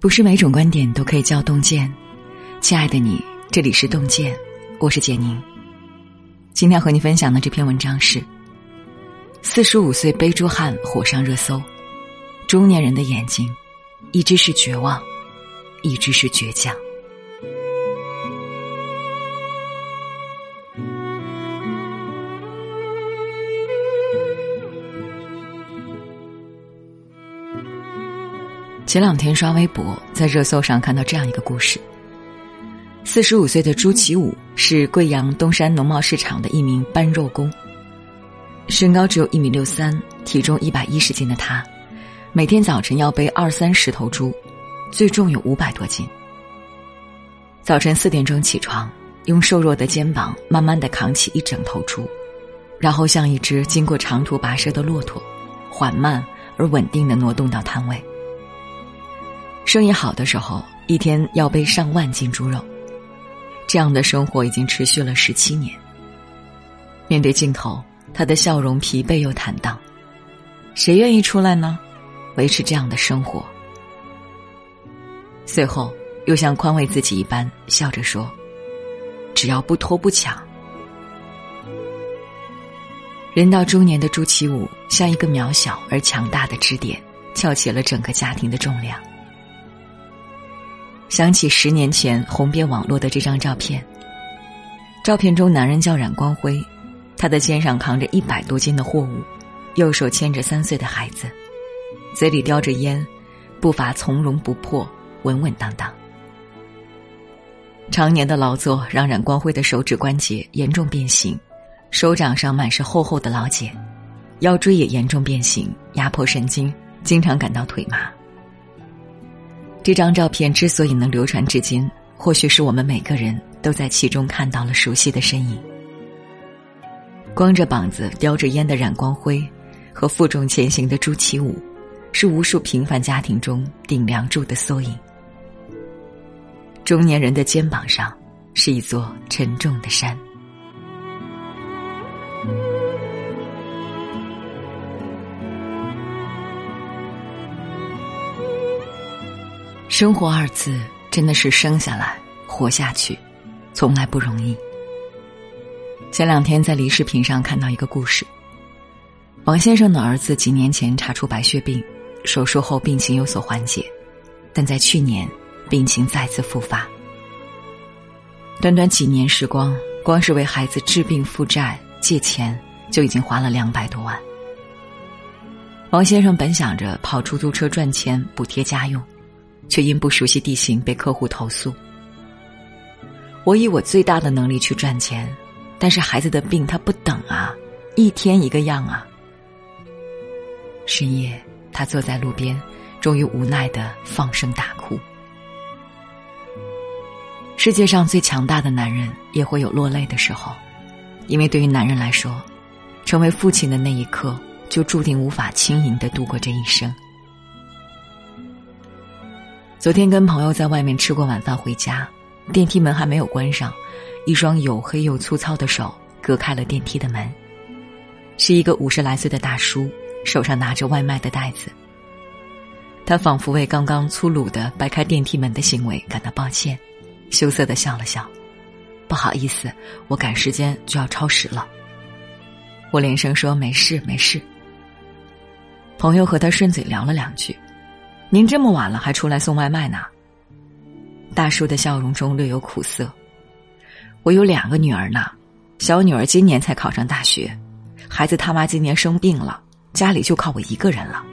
不是每种观点都可以叫洞见，亲爱的你，这里是洞见，我是简宁。今天和你分享的这篇文章是：四十五岁背猪汉火上热搜，中年人的眼睛，一只是绝望，一只是倔强。前两天刷微博，在热搜上看到这样一个故事：四十五岁的朱启武是贵阳东山农贸市场的一名搬肉工，身高只有一米六三，体重一百一十斤的他，每天早晨要背二三十头猪，最重有五百多斤。早晨四点钟起床，用瘦弱的肩膀慢慢的扛起一整头猪，然后像一只经过长途跋涉的骆驼，缓慢而稳定的挪动到摊位。生意好的时候，一天要背上万斤猪肉，这样的生活已经持续了十七年。面对镜头，他的笑容疲惫又坦荡。谁愿意出来呢？维持这样的生活？随后又像宽慰自己一般，笑着说：“只要不偷不抢。”人到中年的朱启武，像一个渺小而强大的支点，翘起了整个家庭的重量。想起十年前红遍网络的这张照片。照片中，男人叫冉光辉，他的肩上扛着一百多斤的货物，右手牵着三岁的孩子，嘴里叼着烟，步伐从容不迫，稳稳当当。常年的劳作让冉光辉的手指关节严重变形，手掌上满是厚厚的老茧，腰椎也严重变形，压迫神经，经常感到腿麻。这张照片之所以能流传至今，或许是我们每个人都在其中看到了熟悉的身影。光着膀子叼着烟的冉光辉，和负重前行的朱启武，是无数平凡家庭中顶梁柱的缩影。中年人的肩膀上，是一座沉重的山。生活二字真的是生下来活下去，从来不容易。前两天在离视频上看到一个故事，王先生的儿子几年前查出白血病，手术后病情有所缓解，但在去年病情再次复发。短短几年时光，光是为孩子治病负债借钱就已经花了两百多万。王先生本想着跑出租车赚钱补贴家用。却因不熟悉地形被客户投诉。我以我最大的能力去赚钱，但是孩子的病他不等啊，一天一个样啊。深夜，他坐在路边，终于无奈的放声大哭。世界上最强大的男人也会有落泪的时候，因为对于男人来说，成为父亲的那一刻，就注定无法轻盈的度过这一生。昨天跟朋友在外面吃过晚饭，回家，电梯门还没有关上，一双黝黑又粗糙的手隔开了电梯的门。是一个五十来岁的大叔，手上拿着外卖的袋子。他仿佛为刚刚粗鲁的掰开电梯门的行为感到抱歉，羞涩的笑了笑：“不好意思，我赶时间就要超时了。”我连声说：“没事，没事。”朋友和他顺嘴聊了两句。您这么晚了还出来送外卖呢？大叔的笑容中略有苦涩。我有两个女儿呢，小女儿今年才考上大学，孩子他妈今年生病了，家里就靠我一个人了。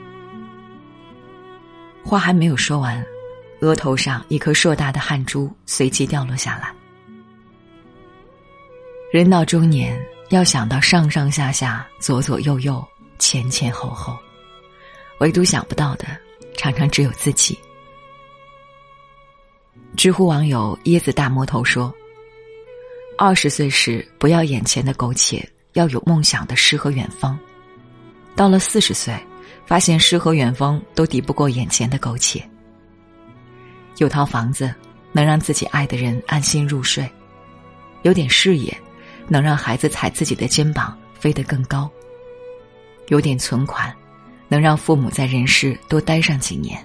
话还没有说完，额头上一颗硕大的汗珠随即掉落下来。人到中年，要想到上上下下、左左右右、前前后后，唯独想不到的。常常只有自己。知乎网友椰子大魔头说：“二十岁时不要眼前的苟且，要有梦想的诗和远方；到了四十岁，发现诗和远方都抵不过眼前的苟且。有套房子能让自己爱的人安心入睡，有点事业能让孩子踩自己的肩膀飞得更高，有点存款。”能让父母在人世多待上几年。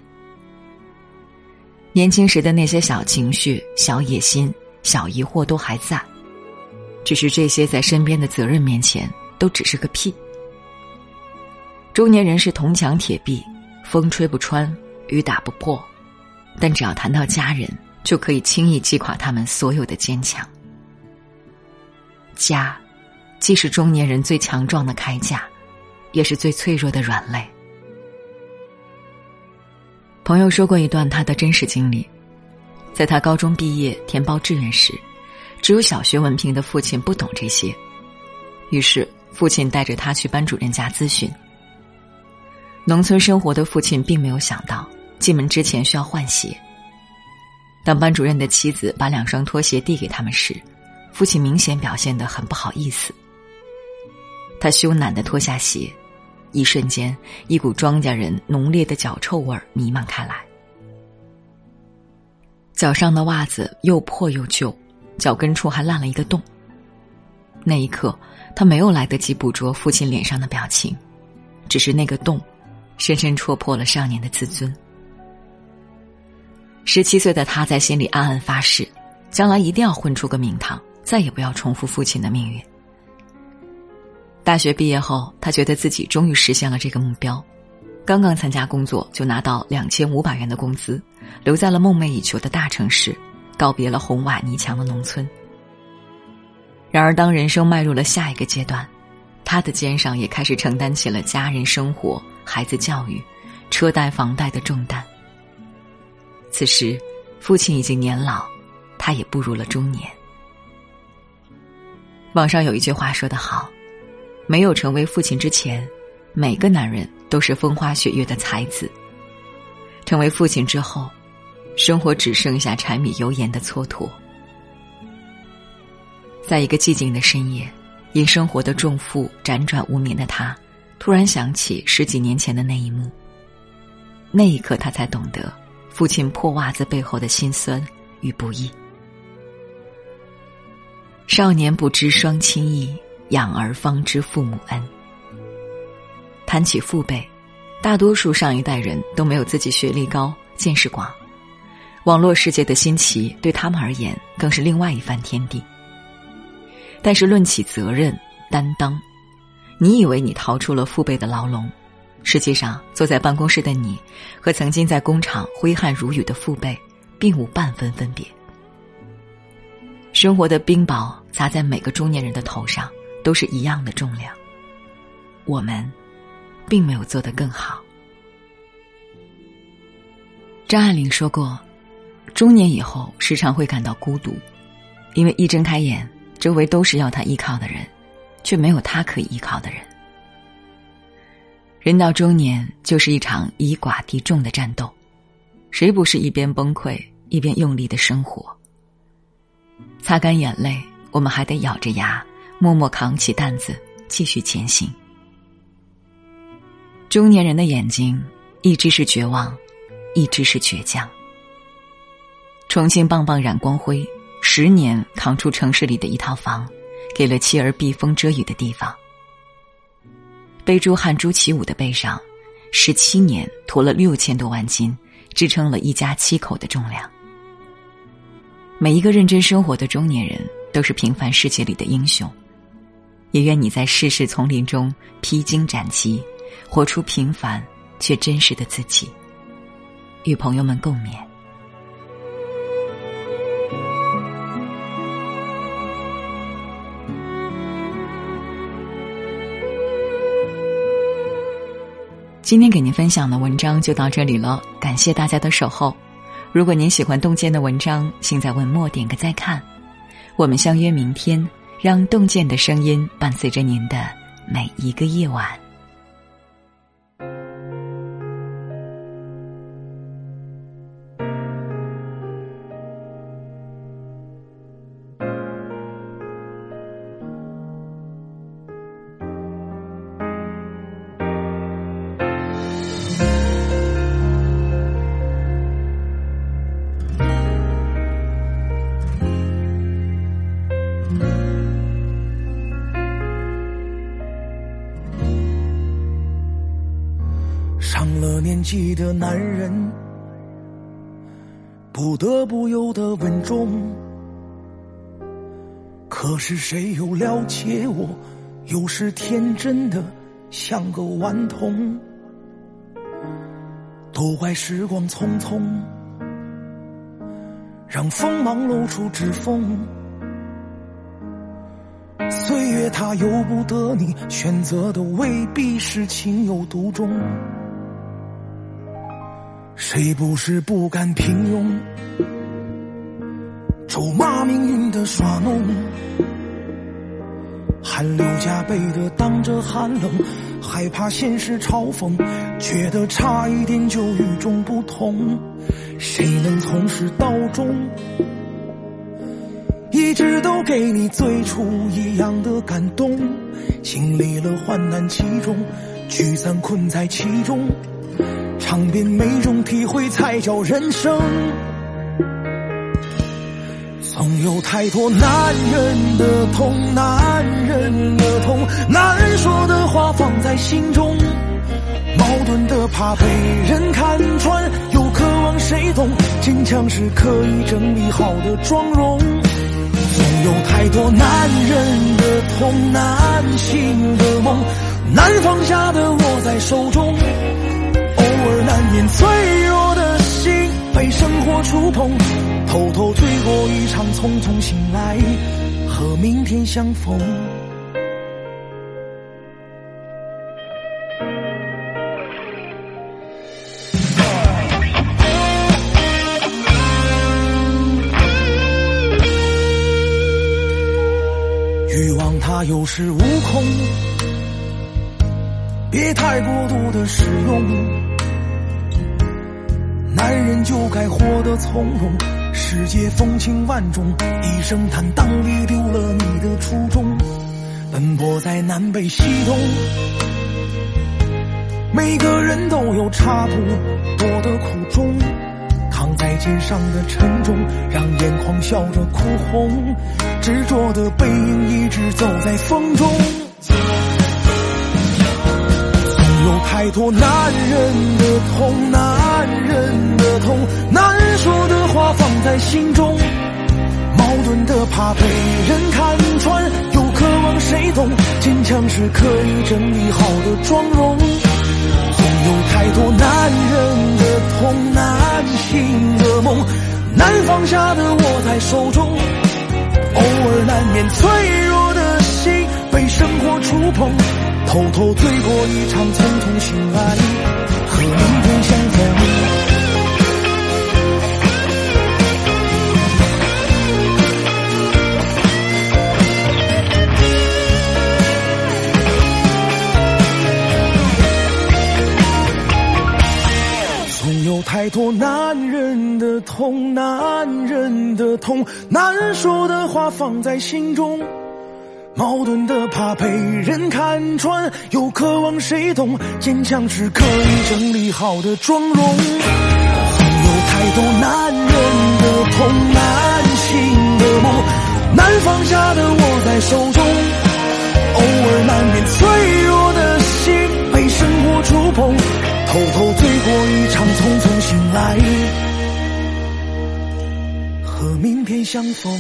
年轻时的那些小情绪、小野心、小疑惑都还在，只是这些在身边的责任面前都只是个屁。中年人是铜墙铁壁，风吹不穿，雨打不破，但只要谈到家人，就可以轻易击垮他们所有的坚强。家，既是中年人最强壮的铠甲，也是最脆弱的软肋。朋友说过一段他的真实经历，在他高中毕业填报志愿时，只有小学文凭的父亲不懂这些，于是父亲带着他去班主任家咨询。农村生活的父亲并没有想到进门之前需要换鞋。当班主任的妻子把两双拖鞋递给他们时，父亲明显表现得很不好意思。他羞赧的脱下鞋。一瞬间，一股庄稼人浓烈的脚臭味弥漫开来。脚上的袜子又破又旧，脚跟处还烂了一个洞。那一刻，他没有来得及捕捉父亲脸上的表情，只是那个洞，深深戳破了少年的自尊。十七岁的他在心里暗暗发誓，将来一定要混出个名堂，再也不要重复父亲的命运。大学毕业后，他觉得自己终于实现了这个目标。刚刚参加工作，就拿到两千五百元的工资，留在了梦寐以求的大城市，告别了红瓦泥墙的农村。然而，当人生迈入了下一个阶段，他的肩上也开始承担起了家人生活、孩子教育、车贷、房贷的重担。此时，父亲已经年老，他也步入了中年。网上有一句话说得好。没有成为父亲之前，每个男人都是风花雪月的才子。成为父亲之后，生活只剩下柴米油盐的蹉跎。在一个寂静的深夜，因生活的重负辗转无眠的他，突然想起十几年前的那一幕。那一刻，他才懂得父亲破袜子背后的辛酸与不易。少年不知双亲意。养儿方知父母恩。谈起父辈，大多数上一代人都没有自己学历高、见识广，网络世界的新奇对他们而言更是另外一番天地。但是论起责任担当，你以为你逃出了父辈的牢笼，实际上坐在办公室的你，和曾经在工厂挥汗如雨的父辈，并无半分分别。生活的冰雹砸在每个中年人的头上。都是一样的重量，我们并没有做得更好。张爱玲说过，中年以后时常会感到孤独，因为一睁开眼，周围都是要他依靠的人，却没有他可以依靠的人。人到中年，就是一场以寡敌众的战斗，谁不是一边崩溃一边用力的生活？擦干眼泪，我们还得咬着牙。默默扛起担子，继续前行。中年人的眼睛，一只是绝望，一只是倔强。重庆棒棒冉光辉，十年扛出城市里的一套房，给了妻儿避风遮雨的地方。背珠汉朱起武的背上，十七年驮了六千多万斤，支撑了一家七口的重量。每一个认真生活的中年人，都是平凡世界里的英雄。也愿你在世事丛林中披荆斩棘，活出平凡却真实的自己，与朋友们共勉。今天给您分享的文章就到这里了，感谢大家的守候。如果您喜欢洞见的文章，请在文末点个再看。我们相约明天。让洞见的声音伴随着您的每一个夜晚。上了年纪的男人，不得不有的稳重。可是谁又了解我？有时天真的像个顽童。都怪时光匆匆，让锋芒露出指缝。岁月它由不得你，选择的未必是情有独钟。谁不是不甘平庸，咒骂命运的耍弄？汗流浃背的挡着寒冷，害怕现实嘲讽，觉得差一点就与众不同。谁能从始到终，一直都给你最初一样的感动？经历了患难其中，聚散困在其中，尝遍每种体会才叫人生。总有太多男人的痛，男人的痛，难说的话放在心中，矛盾的怕被人看穿，又渴望谁懂，坚强是可以整理好的妆容。总有太多男人的痛，难醒的梦，难放下的握在手中，免脆弱的心被生活触碰。偷偷醉过一场，匆匆醒来，和明天相逢。欲望它有恃无恐，别太过度的使用。男人就该活得从容。世界风情万种，一声坦荡别丢了你的初衷。奔波在南北西东，每个人都有差不多的苦衷。扛在肩上的沉重，让眼眶笑着哭红。执着的背影一直走在风中。太多男人的痛，男人的痛，难说的话放在心中，矛盾的怕被人看穿，又渴望谁懂，坚强是可以整理好的妆容。总有太多男人的痛，难醒的梦，难放下的握在手中，偶尔难免脆弱的心被生活触碰。偷偷醉过一场，匆匆醒来，和明天相逢。总有太多男人的痛，男人的痛，难说的话放在心中。矛盾的怕被人看穿，又渴望谁懂。坚强是可以整理好的妆容。总有太多男人的痛，难醒的梦，难放下的握在手中。偶尔难免脆弱的心被生活触碰，偷偷醉过一场，匆匆醒来，和明天相逢。